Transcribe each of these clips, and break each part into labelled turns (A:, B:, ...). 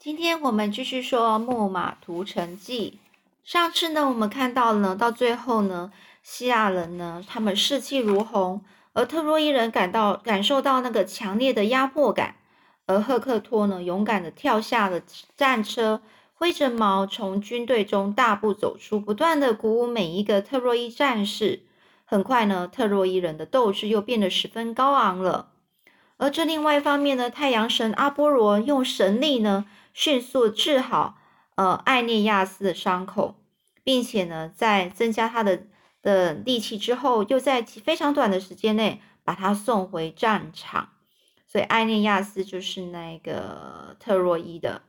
A: 今天我们继续说《木马屠城记》。上次呢，我们看到呢，到最后呢，希腊人呢，他们士气如虹，而特洛伊人感到感受到那个强烈的压迫感。而赫克托呢，勇敢的跳下了战车，挥着矛从军队中大步走出，不断的鼓舞每一个特洛伊战士。很快呢，特洛伊人的斗志又变得十分高昂了。而这另外一方面呢，太阳神阿波罗用神力呢。迅速治好呃艾涅亚斯的伤口，并且呢，在增加他的的力气之后，又在非常短的时间内把他送回战场。所以艾涅亚斯就是那个特洛伊的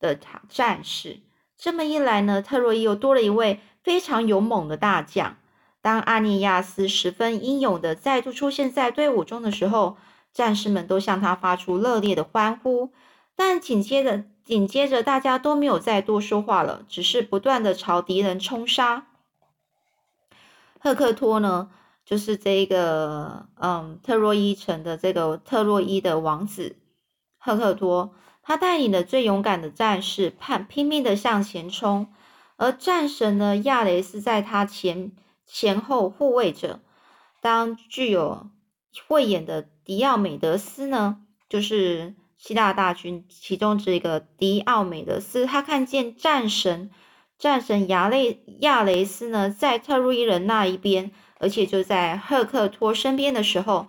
A: 的战士。这么一来呢，特洛伊又多了一位非常勇猛的大将。当阿涅亚斯十分英勇的再度出现在队伍中的时候，战士们都向他发出热烈的欢呼。但紧接着，紧接着，大家都没有再多说话了，只是不断的朝敌人冲杀。赫克托呢，就是这个，嗯，特洛伊城的这个特洛伊的王子赫克托，他带领的最勇敢的战士，盼拼命的向前冲，而战神呢，亚雷斯在他前前后护卫着。当具有慧眼的迪奥美德斯呢，就是。希腊大军其中这个迪奥美德斯，他看见战神战神亚雷亚雷斯呢，在特洛伊人那一边，而且就在赫克托身边的时候，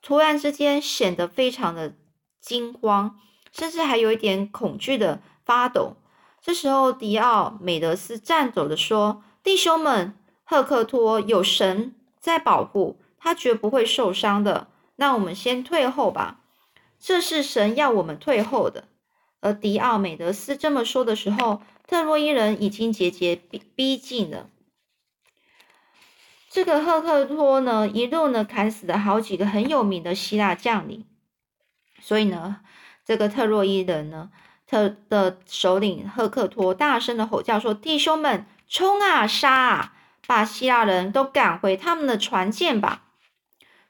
A: 突然之间显得非常的惊慌，甚至还有一点恐惧的发抖。这时候，迪奥美德斯颤抖的说：“弟兄们，赫克托有神在保护，他绝不会受伤的。那我们先退后吧。”这是神要我们退后的。而迪奥美德斯这么说的时候，特洛伊人已经节节逼逼近了。这个赫克托呢，一路呢砍死了好几个很有名的希腊将领。所以呢，这个特洛伊人呢，特的首领赫克托大声的吼叫说：“弟兄们，冲啊，杀啊，把希腊人都赶回他们的船舰吧！”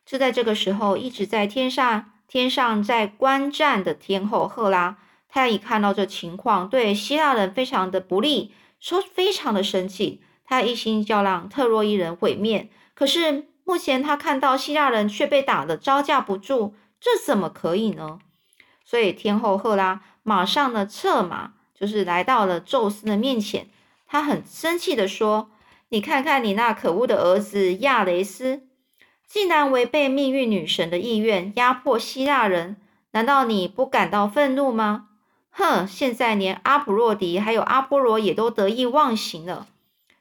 A: 就在这个时候，一直在天上。天上在观战的天后赫拉，她一看到这情况，对希腊人非常的不利，说非常的生气。她一心要让特洛伊人毁灭，可是目前她看到希腊人却被打得招架不住，这怎么可以呢？所以天后赫拉马上呢策马，就是来到了宙斯的面前。他很生气的说：“你看看你那可恶的儿子亚雷斯。”竟然违背命运女神的意愿，压迫希腊人，难道你不感到愤怒吗？哼！现在连阿普洛迪还有阿波罗也都得意忘形了。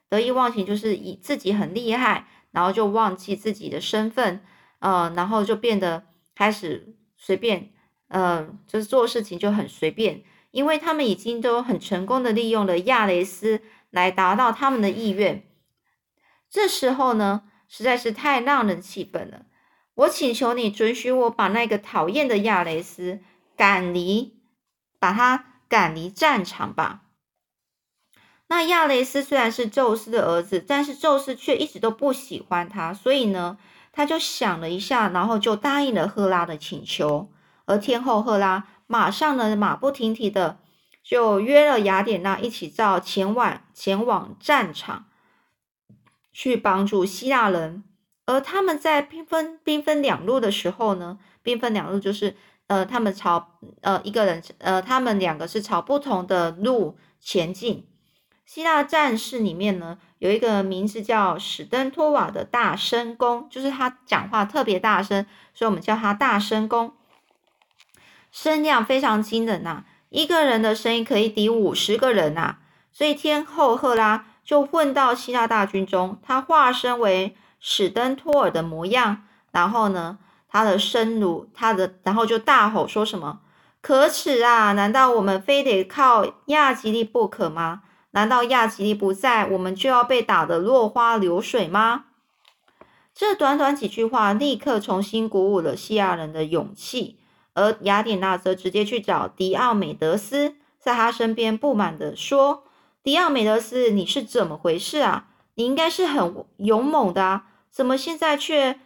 A: 得意忘形就是以自己很厉害，然后就忘记自己的身份，呃，然后就变得开始随便，呃，就是做事情就很随便，因为他们已经都很成功的利用了亚雷斯来达到他们的意愿。这时候呢？实在是太让人气愤了！我请求你准许我把那个讨厌的亚雷斯赶离，把他赶离战场吧。那亚雷斯虽然是宙斯的儿子，但是宙斯却一直都不喜欢他，所以呢，他就想了一下，然后就答应了赫拉的请求。而天后赫拉马上呢，马不停蹄的就约了雅典娜一起到前往前往战场。去帮助希腊人，而他们在兵分兵分两路的时候呢，兵分两路就是呃，他们朝呃一个人呃，他们两个是朝不同的路前进。希腊战士里面呢，有一个名字叫史登托瓦的大声公，就是他讲话特别大声，所以我们叫他大声公，声量非常惊人呐，一个人的声音可以抵五十个人呐，所以天后赫拉。就混到希腊大军中，他化身为史登托尔的模样，然后呢，他的声如他的，然后就大吼说什么：“可耻啊！难道我们非得靠亚吉利不可吗？难道亚吉利不在，我们就要被打得落花流水吗？”这短短几句话，立刻重新鼓舞了希腊人的勇气，而雅典娜则直接去找迪奥美德斯，在他身边不满的说。迪奥美德斯，你是怎么回事啊？你应该是很勇猛的啊，怎么现在却，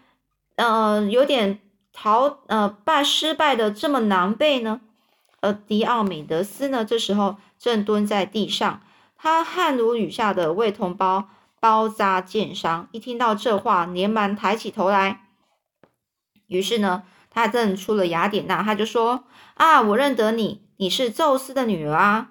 A: 呃，有点逃，呃，败失败的这么狼狈呢？而迪奥美德斯呢，这时候正蹲在地上，他汗如雨下的为同胞包扎剑伤。一听到这话，连忙抬起头来。于是呢，他认出了雅典娜，他就说：“啊，我认得你，你是宙斯的女儿啊。”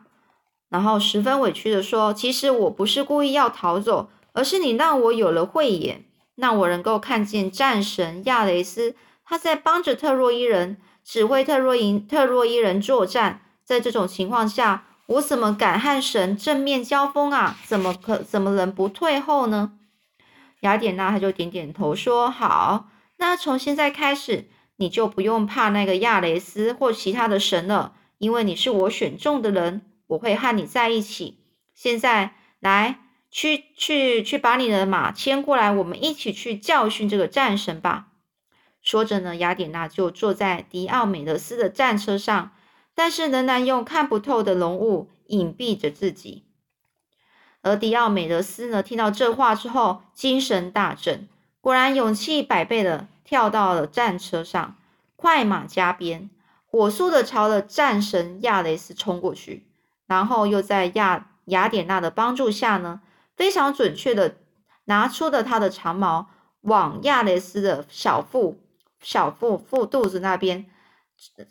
A: 然后十分委屈的说：“其实我不是故意要逃走，而是你让我有了慧眼，让我能够看见战神亚雷斯他在帮着特洛伊人。”指挥特洛伊特洛伊人作战，在这种情况下，我怎么敢和神正面交锋啊？怎么可怎么能不退后呢？雅典娜他就点点头说：“好，那从现在开始，你就不用怕那个亚雷斯或其他的神了，因为你是我选中的人，我会和你在一起。现在来，去去去，把你的马牵过来，我们一起去教训这个战神吧。”说着呢，雅典娜就坐在迪奥美德斯的战车上，但是仍然用看不透的浓雾隐蔽着自己。而迪奥美德斯呢，听到这话之后，精神大振，果然勇气百倍的跳到了战车上，快马加鞭，火速的朝着战神亚雷斯冲过去。然后又在亚雅典娜的帮助下呢，非常准确的拿出了他的长矛，往亚雷斯的小腹。小腹腹肚子那边，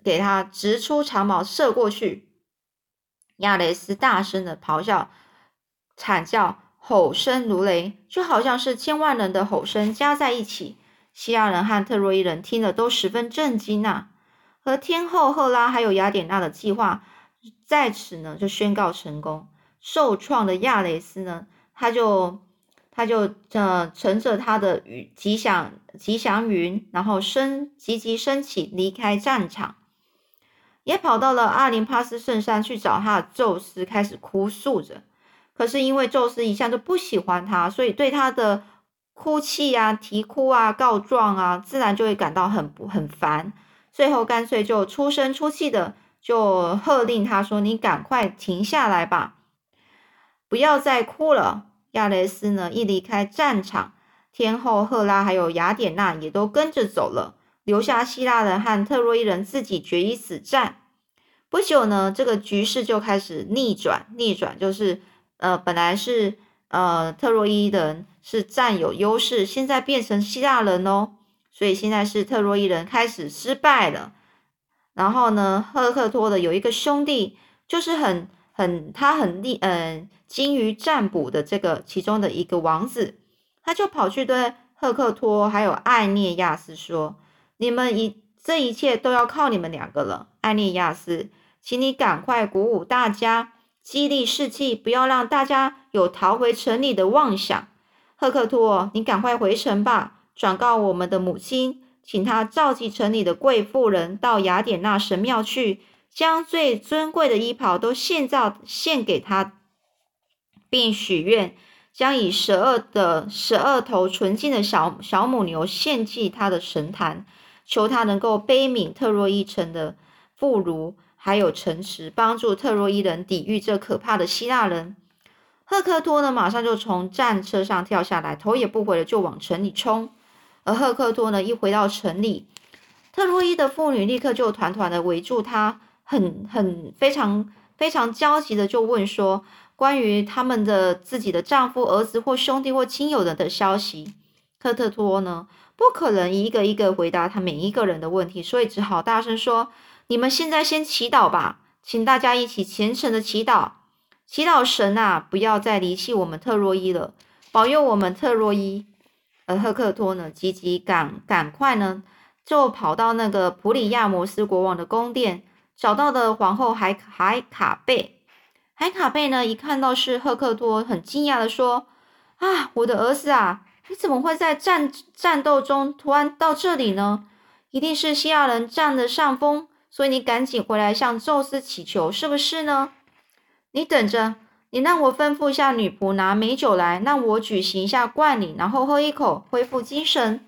A: 给他直出长矛射过去。亚雷斯大声的咆哮、惨叫，吼声如雷，就好像是千万人的吼声加在一起。希腊人和特洛伊人听了都十分震惊呐。和天后赫拉还有雅典娜的计划在此呢就宣告成功。受创的亚雷斯呢，他就。他就呃乘着他的吉祥吉祥云，然后升急急升起，离开战场，也跑到了阿林帕斯圣山去找他的宙斯，开始哭诉着。可是因为宙斯一向都不喜欢他，所以对他的哭泣啊、啼哭啊、告状啊，自然就会感到很不很烦。最后干脆就出声出气的，就喝令他说：“你赶快停下来吧，不要再哭了。”亚雷斯呢？一离开战场，天后赫拉还有雅典娜也都跟着走了，留下希腊人和特洛伊人自己决一死战。不久呢，这个局势就开始逆转。逆转就是，呃，本来是呃特洛伊人是占有优势，现在变成希腊人哦。所以现在是特洛伊人开始失败了。然后呢，赫克托的有一个兄弟，就是很。很，他很厉，嗯，精于占卜的这个其中的一个王子，他就跑去对赫克托还有艾涅亚斯说：“你们一这一切都要靠你们两个了。艾涅亚斯，请你赶快鼓舞大家，激励士气，不要让大家有逃回城里的妄想。赫克托，你赶快回城吧，转告我们的母亲，请他召集城里的贵妇人到雅典娜神庙去。”将最尊贵的衣袍都献造献给他，并许愿将以十二的十二头纯净的小小母牛献祭他的神坛，求他能够悲悯特洛伊城的妇孺，还有城池，帮助特洛伊人抵御这可怕的希腊人。赫克托呢，马上就从战车上跳下来，头也不回的就往城里冲。而赫克托呢，一回到城里，特洛伊的妇女立刻就团团的围住他。很很非常非常焦急的就问说，关于他们的自己的丈夫、儿子或兄弟或亲友的的消息，科特托呢不可能一个一个回答他每一个人的问题，所以只好大声说：“你们现在先祈祷吧，请大家一起虔诚的祈祷，祈祷神啊，不要再离弃我们特洛伊了，保佑我们特洛伊。”而赫克托呢，急急赶赶快呢，就跑到那个普里亚摩斯国王的宫殿。找到的皇后海海卡贝，海卡贝呢？一看到是赫克托，很惊讶的说：“啊，我的儿子啊，你怎么会在战战斗中突然到这里呢？一定是希腊人占了上风，所以你赶紧回来向宙斯祈求，是不是呢？你等着，你让我吩咐一下女仆拿美酒来，让我举行一下冠礼，然后喝一口，恢复精神。”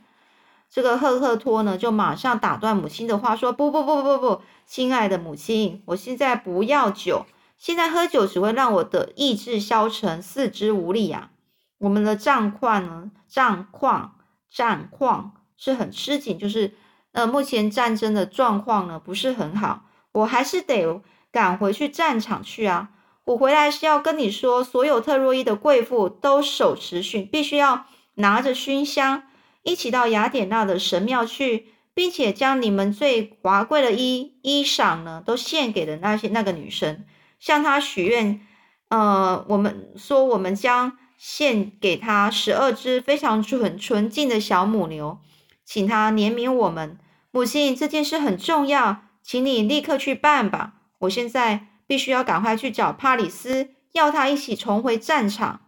A: 这个赫克托呢，就马上打断母亲的话，说：“不不不不不不，亲爱的母亲，我现在不要酒，现在喝酒只会让我的意志消沉，四肢无力呀。我们的战况呢，战况战况是很吃紧，就是呃，目前战争的状况呢不是很好，我还是得赶回去战场去啊！我回来是要跟你说，所有特洛伊的贵妇都手持熏，必须要拿着熏香，一起到雅典娜的神庙去，并且将你们最华贵的衣衣裳呢，都献给了那些那个女生，向她许愿。呃，我们说，我们将献给她十二只非常纯纯净的小母牛，请她怜悯我们。母亲，这件事很重要，请你立刻去办吧。我现在必须要赶快去找帕里斯，要他一起重回战场。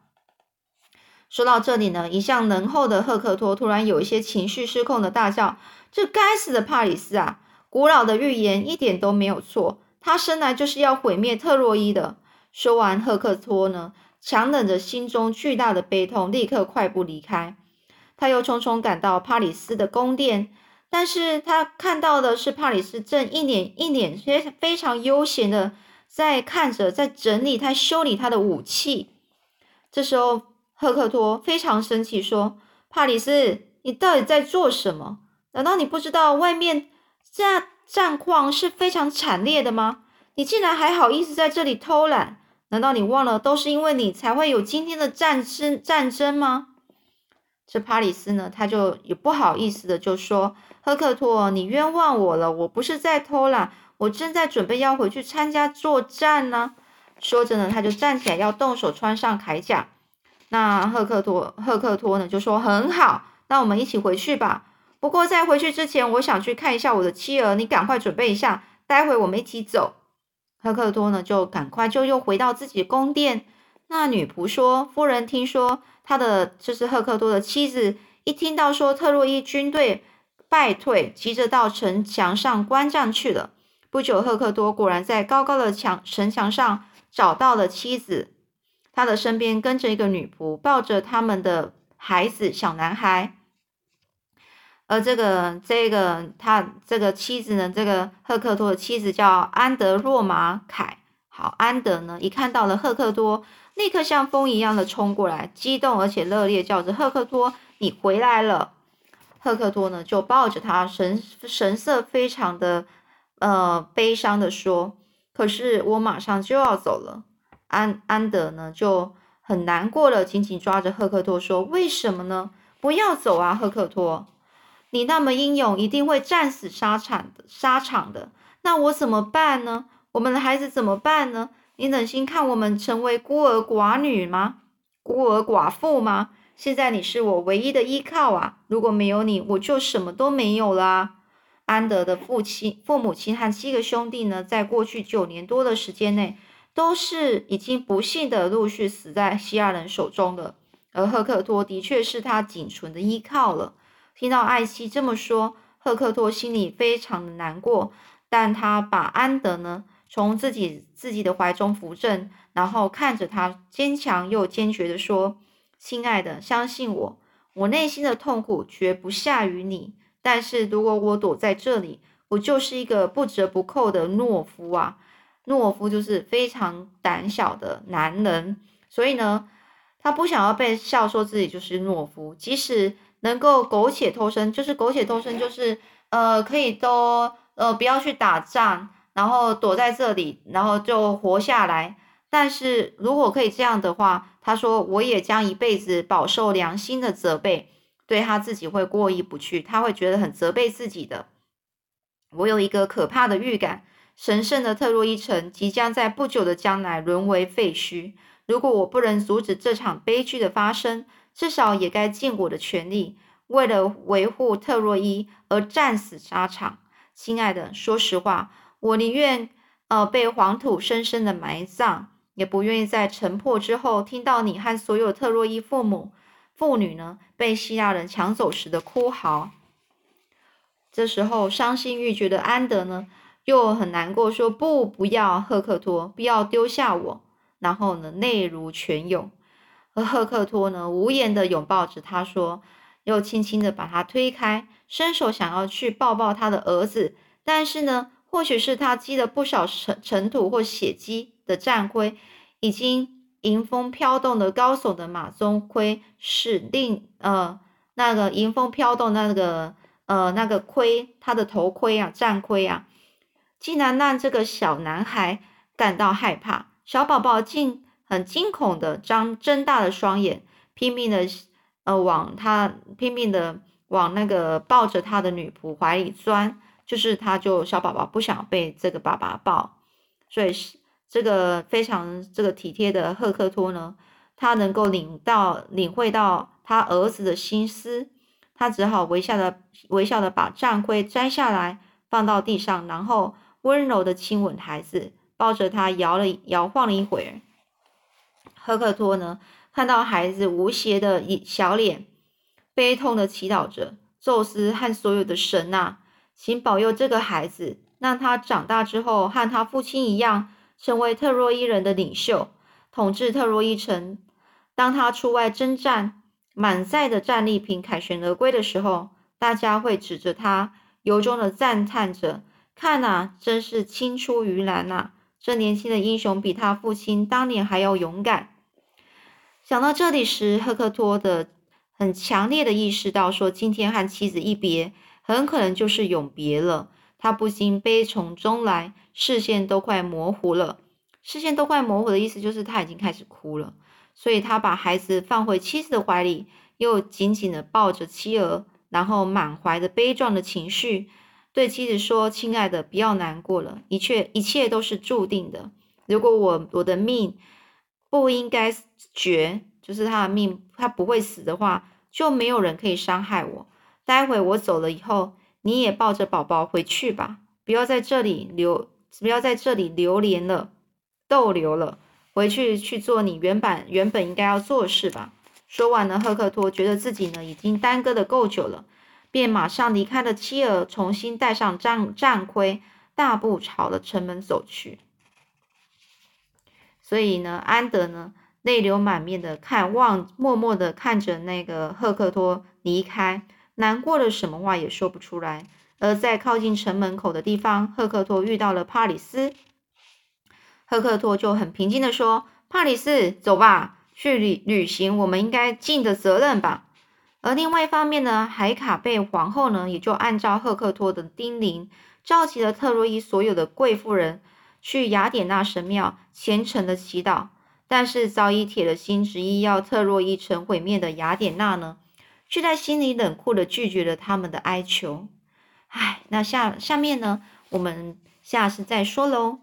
A: 说到这里呢，一向能厚的赫克托突然有一些情绪失控的大叫：“这该死的帕里斯啊！古老的预言一点都没有错，他生来就是要毁灭特洛伊的。”说完，赫克托呢，强忍着心中巨大的悲痛，立刻快步离开。他又匆匆赶到帕里斯的宫殿。但是他看到的是帕里斯正一脸一脸非非常悠闲的在看着，在整理他修理他的武器。这时候，赫克托非常生气，说：“帕里斯，你到底在做什么？难道你不知道外面战战况是非常惨烈的吗？你竟然还好意思在这里偷懒？难道你忘了都是因为你才会有今天的战争战争吗？”这帕里斯呢，他就也不好意思的就说。赫克托，你冤枉我了！我不是在偷懒，我正在准备要回去参加作战呢。说着呢，他就站起来要动手穿上铠甲。那赫克托，赫克托呢就说：“很好，那我们一起回去吧。不过在回去之前，我想去看一下我的妻儿，你赶快准备一下，待会我们一起走。”赫克托呢就赶快就又回到自己宫殿。那女仆说：“夫人，听说他的就是赫克托的妻子，一听到说特洛伊军队。”败退，急着到城墙上观战去了。不久，赫克多果然在高高的墙城墙上找到了妻子，他的身边跟着一个女仆，抱着他们的孩子小男孩。而这个这个他这个妻子呢，这个赫克托的妻子叫安德洛马凯。好，安德呢一看到了赫克多，立刻像风一样的冲过来，激动而且热烈叫着：“赫克托，你回来了！”赫克托呢，就抱着他，神神色非常的呃悲伤的说：“可是我马上就要走了。”安安德呢就很难过了，紧紧抓着赫克托说：“为什么呢？不要走啊，赫克托！你那么英勇，一定会战死沙场的沙场的。那我怎么办呢？我们的孩子怎么办呢？你忍心看我们成为孤儿寡女吗？孤儿寡妇吗？”现在你是我唯一的依靠啊！如果没有你，我就什么都没有了。安德的父亲、父母亲和七个兄弟呢，在过去九年多的时间内，都是已经不幸的陆续死在希腊人手中了。而赫克托的确是他仅存的依靠了。听到艾希这么说，赫克托心里非常的难过，但他把安德呢从自己自己的怀中扶正，然后看着他，坚强又坚决的说。亲爱的，相信我，我内心的痛苦绝不下于你。但是如果我躲在这里，我就是一个不折不扣的懦夫啊！懦夫就是非常胆小的男人，所以呢，他不想要被笑说自己就是懦夫。即使能够苟且偷生，就是苟且偷生，就是呃，可以都呃不要去打仗，然后躲在这里，然后就活下来。但是如果可以这样的话，他说我也将一辈子饱受良心的责备，对他自己会过意不去，他会觉得很责备自己的。我有一个可怕的预感，神圣的特洛伊城即将在不久的将来沦为废墟。如果我不能阻止这场悲剧的发生，至少也该尽我的全力，为了维护特洛伊而战死沙场。亲爱的，说实话，我宁愿呃被黄土深深的埋葬。也不愿意在城破之后听到你和所有特洛伊父母、妇女呢被希腊人抢走时的哭嚎。这时候伤心欲绝的安德呢又很难过，说：“不，不要，赫克托，不要丢下我。”然后呢泪如泉涌，而赫克托呢无言的拥抱着他，说，又轻轻的把他推开，伸手想要去抱抱他的儿子，但是呢，或许是他积了不少尘尘土或血迹。的战盔，已经迎风飘动的高耸的马鬃盔是令呃那个迎风飘动那个呃那个盔，他的头盔啊战盔啊，竟然让这个小男孩感到害怕。小宝宝竟很惊恐的张睁大了双眼，拼命的呃往他拼命的往那个抱着他的女仆怀里钻，就是他就小宝宝不想被这个爸爸抱，所以是这个非常这个体贴的赫克托呢，他能够领到领会到他儿子的心思，他只好微笑的微笑的把战盔摘下来放到地上，然后温柔的亲吻孩子。抱着他摇了摇晃了一会儿，赫克托呢看到孩子无邪的一小脸，悲痛的祈祷着：“宙斯和所有的神呐，请保佑这个孩子，让他长大之后和他父亲一样，成为特洛伊人的领袖，统治特洛伊城。当他出外征战，满载的战利品凯旋而归的时候，大家会指着他，由衷的赞叹着：看呐，真是青出于蓝呐！”这年轻的英雄比他父亲当年还要勇敢。想到这里时，赫克托的很强烈的意识到，说今天和妻子一别，很可能就是永别了。他不禁悲从中来，视线都快模糊了。视线都快模糊的意思就是他已经开始哭了。所以他把孩子放回妻子的怀里，又紧紧的抱着妻儿，然后满怀着悲壮的情绪。对妻子说：“亲爱的，不要难过了，一切一切都是注定的。如果我我的命不应该绝，就是他的命，他不会死的话，就没有人可以伤害我。待会我走了以后，你也抱着宝宝回去吧，不要在这里留，不要在这里流连了，逗留了，回去去做你原本原本应该要做的事吧。”说完了，赫克托觉得自己呢已经耽搁的够久了。便马上离开了妻儿，重新戴上战战盔，大步朝了城门走去。所以呢，安德呢泪流满面的看望，默默的看着那个赫克托离开，难过的什么话也说不出来。而在靠近城门口的地方，赫克托遇到了帕里斯，赫克托就很平静的说：“帕里斯，走吧，去履履行我们应该尽的责任吧。”而另外一方面呢，海卡贝皇后呢，也就按照赫克托的叮咛，召集了特洛伊所有的贵妇人去雅典娜神庙虔诚的祈祷。但是早已铁了心执意要特洛伊城毁灭的雅典娜呢，却在心里冷酷的拒绝了他们的哀求。唉，那下下面呢，我们下次再说喽。